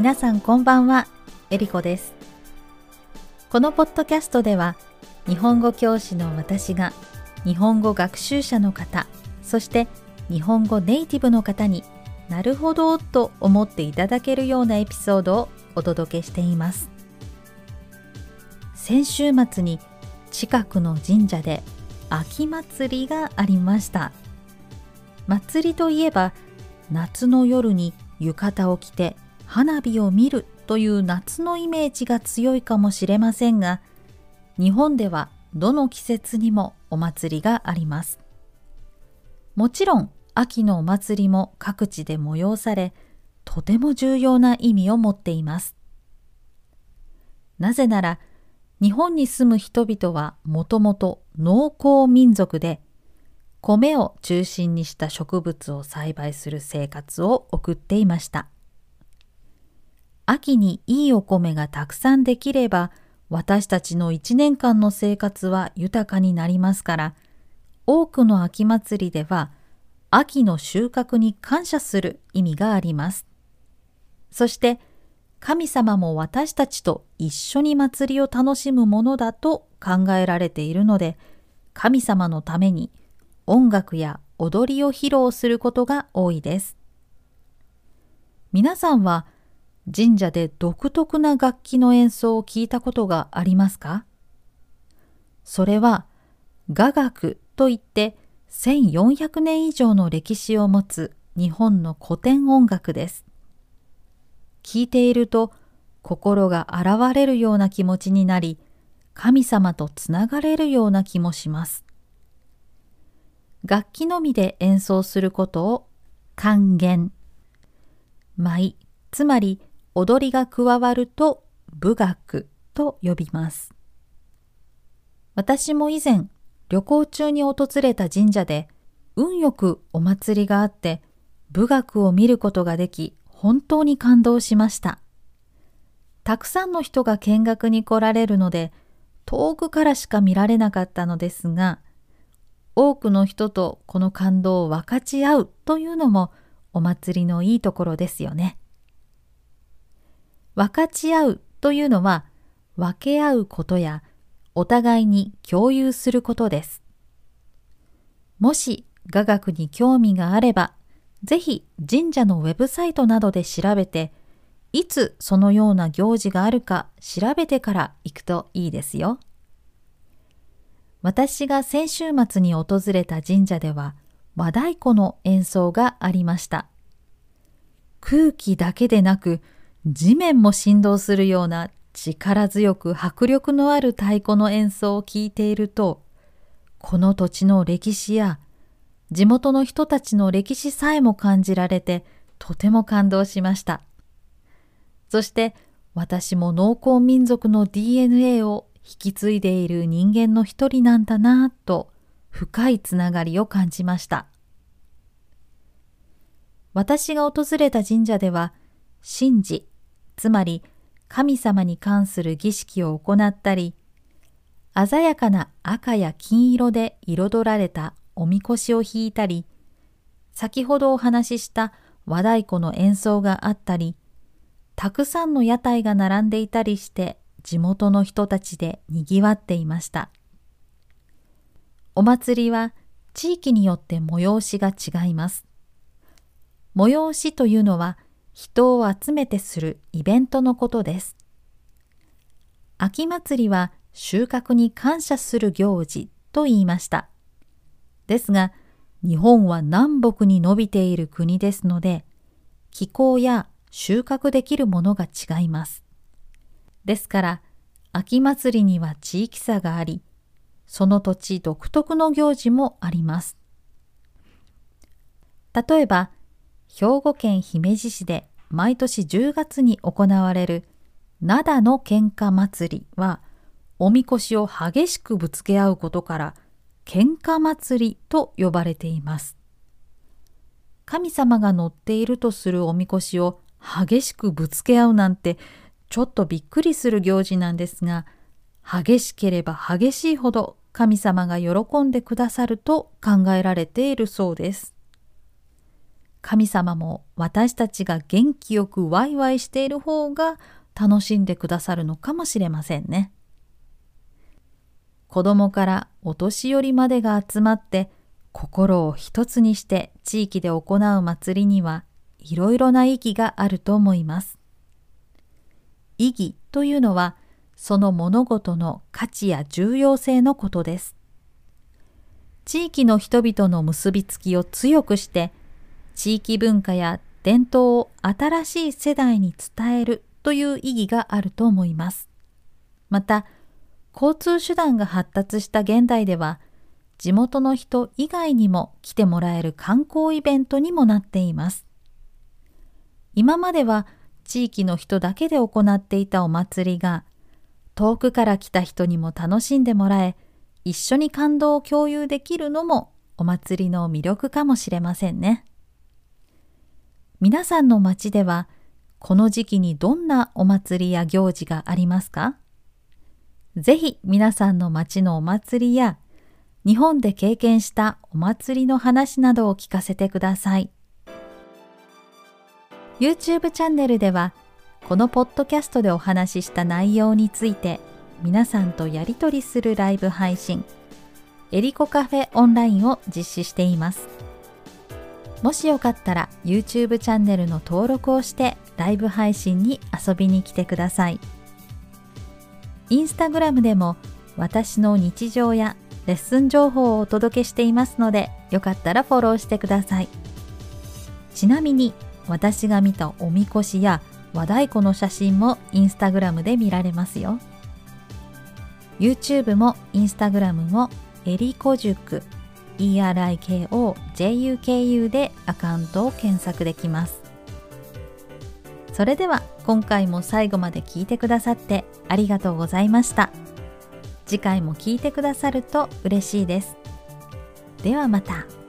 皆さんこんばんは、えりこです。このポッドキャストでは、日本語教師の私が、日本語学習者の方、そして日本語ネイティブの方になるほどと思っていただけるようなエピソードをお届けしています。先週末に近くの神社で秋祭りがありました。祭りといえば夏の夜に浴衣を着て花火を見るという夏のイメージが強いかもしれませんが日本ではどの季節にもお祭りがあります。もちろん秋のお祭りも各地で催されとても重要な意味を持っています。なぜなら日本に住む人々はもともと農耕民族で米を中心にした植物を栽培する生活を送っていました。秋にいいお米がたくさんできれば私たちの一年間の生活は豊かになりますから多くの秋祭りでは秋の収穫に感謝する意味があります。そして神様も私たちと一緒に祭りを楽しむものだと考えられているので神様のために音楽や踊りを披露することが多いです。皆さんは神社で独特な楽器の演奏を聞いたことがありますか？それは雅楽といって1400年以上の歴史を持つ日本の古典音楽です。聞いていると心が洗われるような気持ちになり、神様とつながれるような気もします。楽器のみで演奏することを還元、舞、つまり踊りが加わると武学と呼びます。私も以前旅行中に訪れた神社で運よくお祭りがあって武学を見ることができ本当に感動しました。たくさんの人が見学に来られるので、遠くからしか見られなかったのですが、多くの人とこの感動を分かち合うというのもお祭りのいいところですよね。分かち合うというのは分け合うことやお互いに共有することです。もし雅楽に興味があればぜひ神社のウェブサイトなどで調べて、いつそのような行事があるか調べてから行くといいですよ。私が先週末に訪れた神社では和太鼓の演奏がありました。空気だけでなく地面も振動するような力強く迫力のある太鼓の演奏を聞いていると、この土地の歴史や地元の人たちの歴史さえも感じられてとても感動しました。そして私も農耕民族の DNA を引き継いでいる人間の一人なんだなぁと深いつながりを感じました。私が訪れた神社では神事、つまり神様に関する儀式を行ったり、鮮やかな赤や金色で彩られたおみこしを引いたり、先ほどお話しした和太鼓の演奏があったり、たくさんの屋台が並んでいたりして地元の人たちでにぎわっていました。お祭りは地域によって催しが違います。催しというのは人を集めてするイベントのことです。秋祭りは収穫に感謝する行事と言いました。ですが、日本は南北に伸びている国ですので、気候や収穫できるものが違います。ですから、秋祭りには地域差があり、その土地独特の行事もあります。例えば、兵庫県姫路市で毎年10月に行われる灘の喧嘩祭りは、おみこしを激しくぶつけ合うことから喧嘩祭りと呼ばれています。神様が乗っているとするおみこしを激しくぶつけ合うなんてちょっとびっくりする行事なんですが、激しければ激しいほど神様が喜んでくださると考えられているそうです。神様も私たちが元気よくワイワイしている方が楽しんでくださるのかもしれませんね。子供からお年寄りまでが集まって心を一つにして地域で行う祭りにはいろいろな意義があると思います。意義というのはその物事の価値や重要性のことです。地域の人々の結びつきを強くして地域文化や伝統を新しい世代に伝えるという意義があると思います。また、交通手段が発達した現代では、地元の人以外にも来てもらえる観光イベントにもなっています。今までは地域の人だけで行っていたお祭りが、遠くから来た人にも楽しんでもらえ、一緒に感動を共有できるのもお祭りの魅力かもしれませんね。皆さんの町ではこの時期にどんなお祭りや行事がありますか？ぜひ皆さんの町のお祭りや日本で経験したお祭りの話などを聞かせてください。YouTube チャンネルではこのポッドキャストでお話しした内容について皆さんとやりとりするライブ配信エリコカフェオンラインを実施しています。もしよかったら YouTube チャンネルの登録をしてライブ配信に遊びに来てください。インスタグラムでも私の日常やレッスン情報をお届けしていますのでよかったらフォローしてください。ちなみに私が見たおみこしや和太鼓の写真もインスタグラムで見られますよ。YouTube もインスタグラムもエリコ塾 ERIKOJUKU でアカウントを検索できます。それでは今回も最後まで聞いてくださってありがとうございました。次回も聞いてくださると嬉しいです。ではまた。